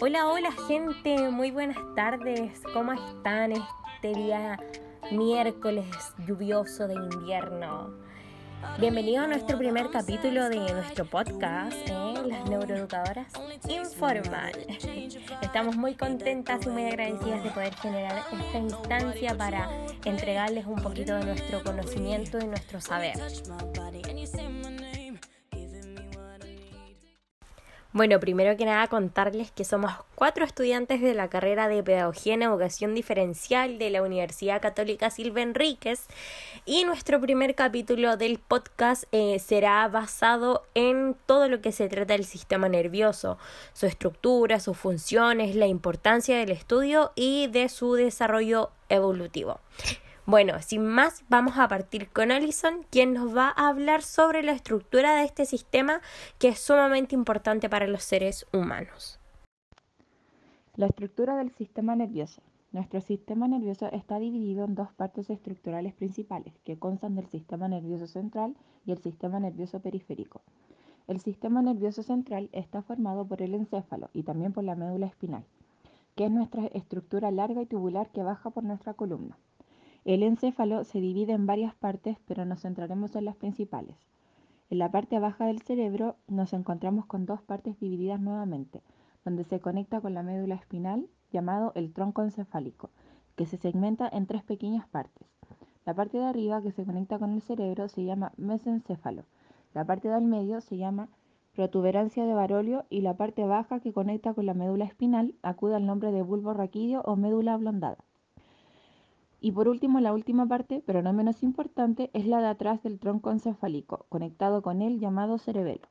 Hola, hola gente, muy buenas tardes, ¿cómo están este día miércoles lluvioso de invierno? Bienvenido a nuestro primer capítulo de nuestro podcast, ¿eh? Las Neuroeducadoras Informan. Estamos muy contentas y muy agradecidas de poder generar esta instancia para entregarles un poquito de nuestro conocimiento y nuestro saber. Bueno, primero que nada contarles que somos cuatro estudiantes de la carrera de Pedagogía en Educación Diferencial de la Universidad Católica Silva Enríquez y nuestro primer capítulo del podcast eh, será basado en todo lo que se trata del sistema nervioso, su estructura, sus funciones, la importancia del estudio y de su desarrollo evolutivo. Bueno, sin más, vamos a partir con Alison, quien nos va a hablar sobre la estructura de este sistema que es sumamente importante para los seres humanos. La estructura del sistema nervioso. Nuestro sistema nervioso está dividido en dos partes estructurales principales, que constan del sistema nervioso central y el sistema nervioso periférico. El sistema nervioso central está formado por el encéfalo y también por la médula espinal, que es nuestra estructura larga y tubular que baja por nuestra columna. El encéfalo se divide en varias partes, pero nos centraremos en las principales. En la parte baja del cerebro nos encontramos con dos partes divididas nuevamente, donde se conecta con la médula espinal, llamado el tronco encefálico, que se segmenta en tres pequeñas partes. La parte de arriba, que se conecta con el cerebro, se llama mesencéfalo. La parte del medio se llama protuberancia de Barolio y la parte baja, que conecta con la médula espinal, acude al nombre de bulbo raquídeo o médula ablondada. Y por último, la última parte, pero no menos importante, es la de atrás del tronco encefálico, conectado con él llamado cerebelo.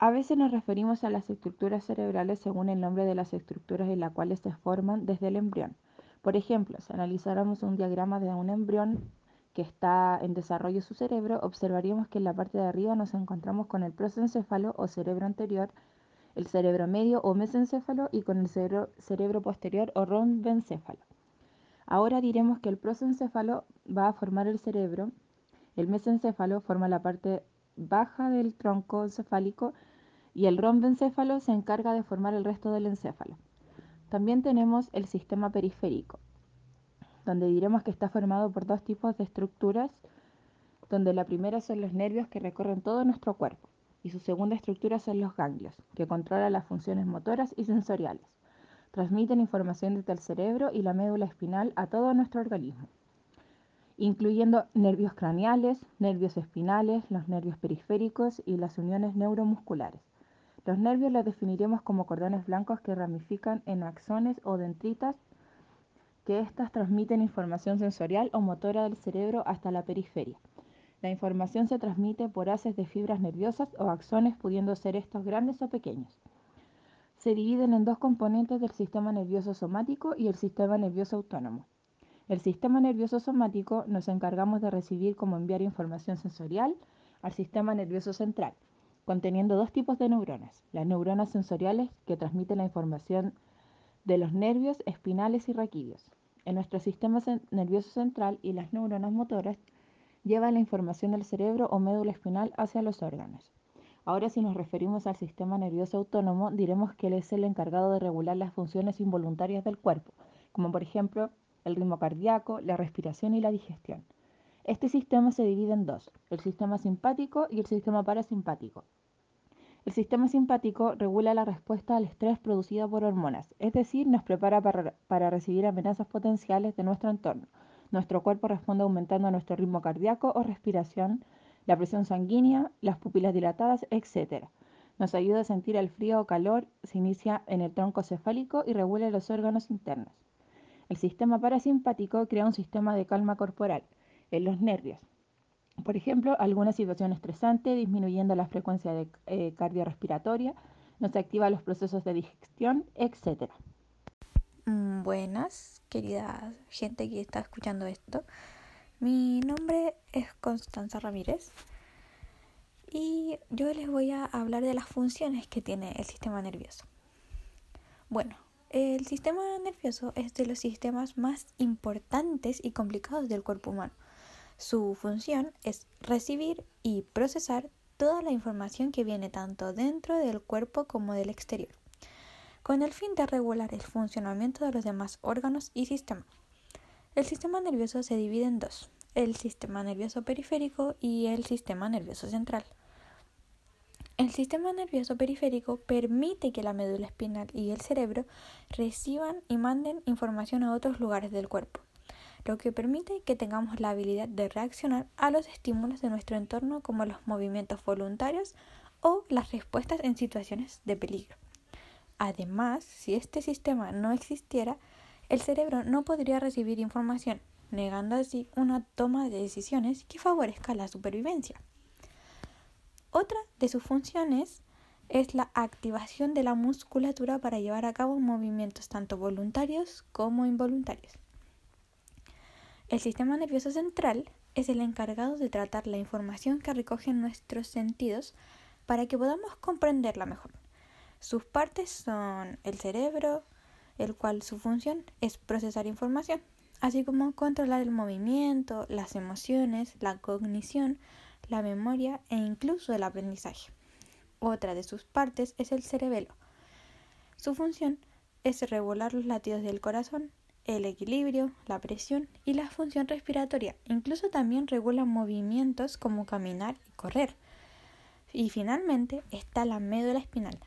A veces nos referimos a las estructuras cerebrales según el nombre de las estructuras en las cuales se forman desde el embrión. Por ejemplo, si analizáramos un diagrama de un embrión que está en desarrollo su cerebro, observaríamos que en la parte de arriba nos encontramos con el prosencéfalo o cerebro anterior, el cerebro medio o mesencéfalo y con el cerebro, cerebro posterior o rombencéfalo. Ahora diremos que el prosencéfalo va a formar el cerebro, el mesencéfalo forma la parte baja del tronco encefálico y el rombencéfalo se encarga de formar el resto del encéfalo. También tenemos el sistema periférico, donde diremos que está formado por dos tipos de estructuras, donde la primera son los nervios que recorren todo nuestro cuerpo y su segunda estructura son los ganglios, que controlan las funciones motoras y sensoriales. Transmiten información desde el cerebro y la médula espinal a todo nuestro organismo, incluyendo nervios craneales, nervios espinales, los nervios periféricos y las uniones neuromusculares. Los nervios los definiremos como cordones blancos que ramifican en axones o dendritas, que éstas transmiten información sensorial o motora del cerebro hasta la periferia. La información se transmite por haces de fibras nerviosas o axones, pudiendo ser estos grandes o pequeños. Se dividen en dos componentes del sistema nervioso somático y el sistema nervioso autónomo. El sistema nervioso somático nos encargamos de recibir como enviar información sensorial al sistema nervioso central, conteniendo dos tipos de neuronas. Las neuronas sensoriales, que transmiten la información de los nervios espinales y raquídeos en nuestro sistema nervioso central y las neuronas motoras lleva la información del cerebro o médula espinal hacia los órganos. Ahora si nos referimos al sistema nervioso autónomo, diremos que él es el encargado de regular las funciones involuntarias del cuerpo, como por ejemplo el ritmo cardíaco, la respiración y la digestión. Este sistema se divide en dos, el sistema simpático y el sistema parasimpático. El sistema simpático regula la respuesta al estrés producida por hormonas, es decir, nos prepara para, para recibir amenazas potenciales de nuestro entorno, nuestro cuerpo responde aumentando nuestro ritmo cardíaco o respiración, la presión sanguínea, las pupilas dilatadas, etc. Nos ayuda a sentir el frío o calor, se inicia en el tronco cefálico y regula los órganos internos. El sistema parasimpático crea un sistema de calma corporal en los nervios. Por ejemplo, alguna situación estresante, disminuyendo la frecuencia eh, cardiorrespiratoria, nos activa los procesos de digestión, etc. Mm, buenas, querida gente que está escuchando esto. Mi nombre es Constanza Ramírez y yo les voy a hablar de las funciones que tiene el sistema nervioso. Bueno, el sistema nervioso es de los sistemas más importantes y complicados del cuerpo humano. Su función es recibir y procesar toda la información que viene tanto dentro del cuerpo como del exterior, con el fin de regular el funcionamiento de los demás órganos y sistemas. El sistema nervioso se divide en dos, el sistema nervioso periférico y el sistema nervioso central. El sistema nervioso periférico permite que la médula espinal y el cerebro reciban y manden información a otros lugares del cuerpo, lo que permite que tengamos la habilidad de reaccionar a los estímulos de nuestro entorno como los movimientos voluntarios o las respuestas en situaciones de peligro. Además, si este sistema no existiera, el cerebro no podría recibir información, negando así una toma de decisiones que favorezca la supervivencia. Otra de sus funciones es la activación de la musculatura para llevar a cabo movimientos tanto voluntarios como involuntarios. El sistema nervioso central es el encargado de tratar la información que recogen nuestros sentidos para que podamos comprenderla mejor. Sus partes son el cerebro, el cual su función es procesar información, así como controlar el movimiento, las emociones, la cognición, la memoria e incluso el aprendizaje. Otra de sus partes es el cerebelo. Su función es regular los latidos del corazón, el equilibrio, la presión y la función respiratoria. Incluso también regula movimientos como caminar y correr. Y finalmente está la médula espinal.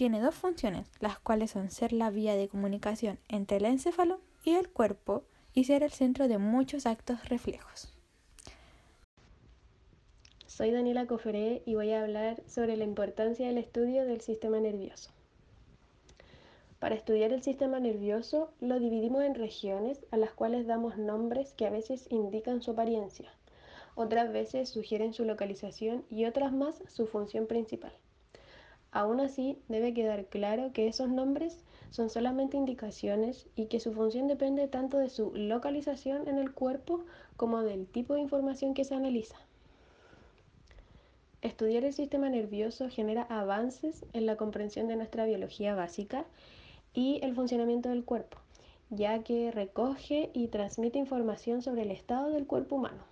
Tiene dos funciones, las cuales son ser la vía de comunicación entre el encéfalo y el cuerpo y ser el centro de muchos actos reflejos. Soy Daniela Coferé y voy a hablar sobre la importancia del estudio del sistema nervioso. Para estudiar el sistema nervioso lo dividimos en regiones a las cuales damos nombres que a veces indican su apariencia, otras veces sugieren su localización y otras más su función principal. Aún así, debe quedar claro que esos nombres son solamente indicaciones y que su función depende tanto de su localización en el cuerpo como del tipo de información que se analiza. Estudiar el sistema nervioso genera avances en la comprensión de nuestra biología básica y el funcionamiento del cuerpo, ya que recoge y transmite información sobre el estado del cuerpo humano.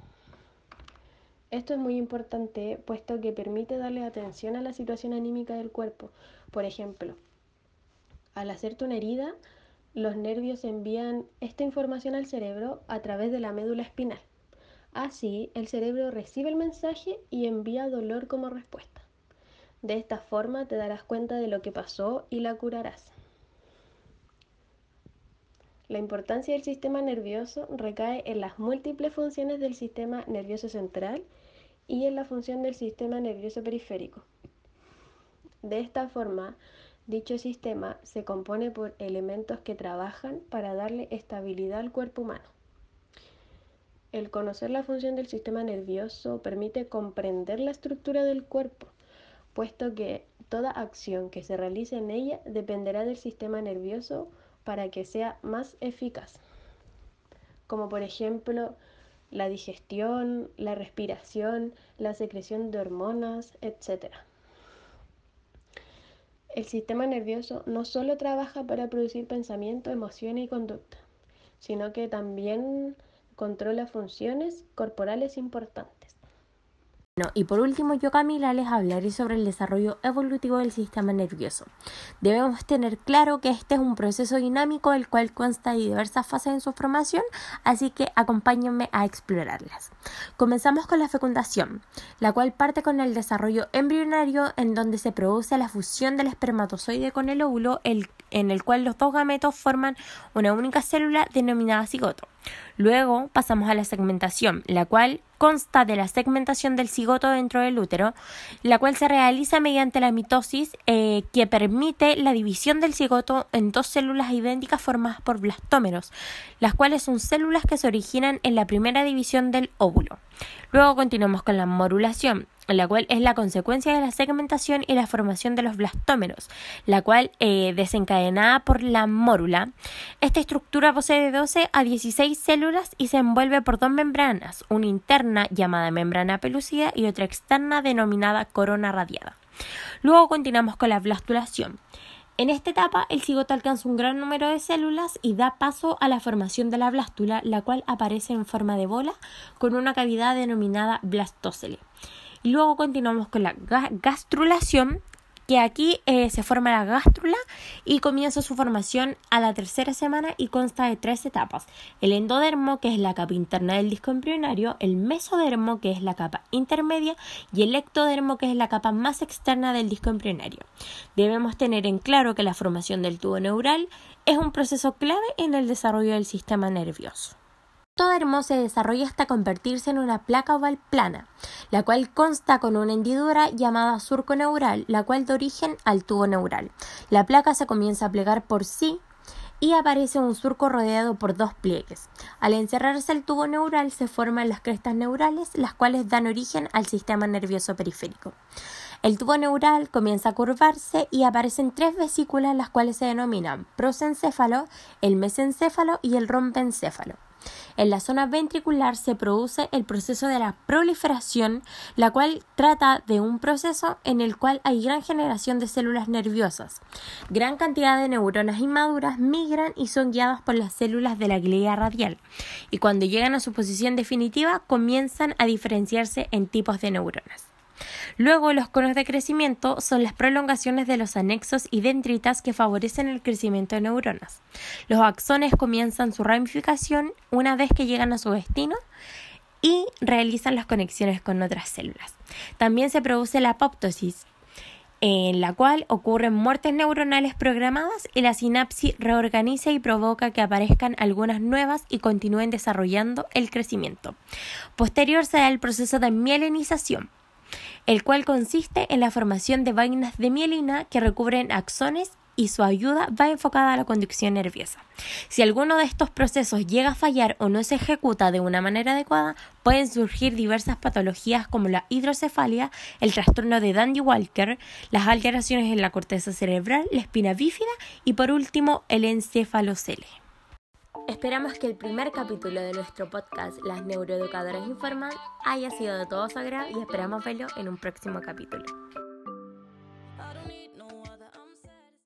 Esto es muy importante puesto que permite darle atención a la situación anímica del cuerpo. Por ejemplo, al hacerte una herida, los nervios envían esta información al cerebro a través de la médula espinal. Así, el cerebro recibe el mensaje y envía dolor como respuesta. De esta forma te darás cuenta de lo que pasó y la curarás. La importancia del sistema nervioso recae en las múltiples funciones del sistema nervioso central y en la función del sistema nervioso periférico. De esta forma, dicho sistema se compone por elementos que trabajan para darle estabilidad al cuerpo humano. El conocer la función del sistema nervioso permite comprender la estructura del cuerpo, puesto que toda acción que se realice en ella dependerá del sistema nervioso para que sea más eficaz, como por ejemplo la digestión, la respiración, la secreción de hormonas, etc. El sistema nervioso no solo trabaja para producir pensamiento, emoción y conducta, sino que también controla funciones corporales importantes. Y por último, yo Camila les hablaré sobre el desarrollo evolutivo del sistema nervioso. Debemos tener claro que este es un proceso dinámico el cual consta de diversas fases en su formación, así que acompáñenme a explorarlas. Comenzamos con la fecundación, la cual parte con el desarrollo embrionario en donde se produce la fusión del espermatozoide con el óvulo, en el cual los dos gametos forman una única célula denominada cigoto. Luego pasamos a la segmentación, la cual consta de la segmentación del cigoto dentro del útero, la cual se realiza mediante la mitosis eh, que permite la división del cigoto en dos células idénticas formadas por blastómeros, las cuales son células que se originan en la primera división del óvulo. Luego continuamos con la morulación, la cual es la consecuencia de la segmentación y la formación de los blastómeros, la cual eh, desencadenada por la mórula. Esta estructura posee de 12 a 16 células y se envuelve por dos membranas, una interna llamada membrana pelucida y otra externa denominada corona radiada. Luego continuamos con la blastulación. En esta etapa, el cigoto alcanza un gran número de células y da paso a la formación de la blástula, la cual aparece en forma de bola con una cavidad denominada blastócele. Y luego continuamos con la gastrulación, que aquí eh, se forma la gástrula y comienza su formación a la tercera semana y consta de tres etapas. El endodermo, que es la capa interna del disco embrionario, el mesodermo, que es la capa intermedia, y el ectodermo, que es la capa más externa del disco embrionario. Debemos tener en claro que la formación del tubo neural es un proceso clave en el desarrollo del sistema nervioso ectodermo se desarrolla hasta convertirse en una placa oval plana, la cual consta con una hendidura llamada surco neural, la cual da origen al tubo neural. La placa se comienza a plegar por sí y aparece un surco rodeado por dos pliegues. Al encerrarse el tubo neural se forman las crestas neurales, las cuales dan origen al sistema nervioso periférico. El tubo neural comienza a curvarse y aparecen tres vesículas las cuales se denominan prosencéfalo, el mesencéfalo y el rompencéfalo. En la zona ventricular se produce el proceso de la proliferación, la cual trata de un proceso en el cual hay gran generación de células nerviosas. Gran cantidad de neuronas inmaduras migran y son guiadas por las células de la glía radial, y cuando llegan a su posición definitiva comienzan a diferenciarse en tipos de neuronas. Luego, los conos de crecimiento son las prolongaciones de los anexos y dendritas que favorecen el crecimiento de neuronas. Los axones comienzan su ramificación una vez que llegan a su destino y realizan las conexiones con otras células. También se produce la apoptosis, en la cual ocurren muertes neuronales programadas y la sinapsis reorganiza y provoca que aparezcan algunas nuevas y continúen desarrollando el crecimiento. Posterior se da el proceso de mielinización, el cual consiste en la formación de vainas de mielina que recubren axones y su ayuda va enfocada a la conducción nerviosa. Si alguno de estos procesos llega a fallar o no se ejecuta de una manera adecuada, pueden surgir diversas patologías como la hidrocefalia, el trastorno de Dandy-Walker, las alteraciones en la corteza cerebral, la espina bífida y por último el encefalocele. Esperamos que el primer capítulo de nuestro podcast Las Neuroeducadoras Informan haya sido de todo su agrado y esperamos verlo en un próximo capítulo.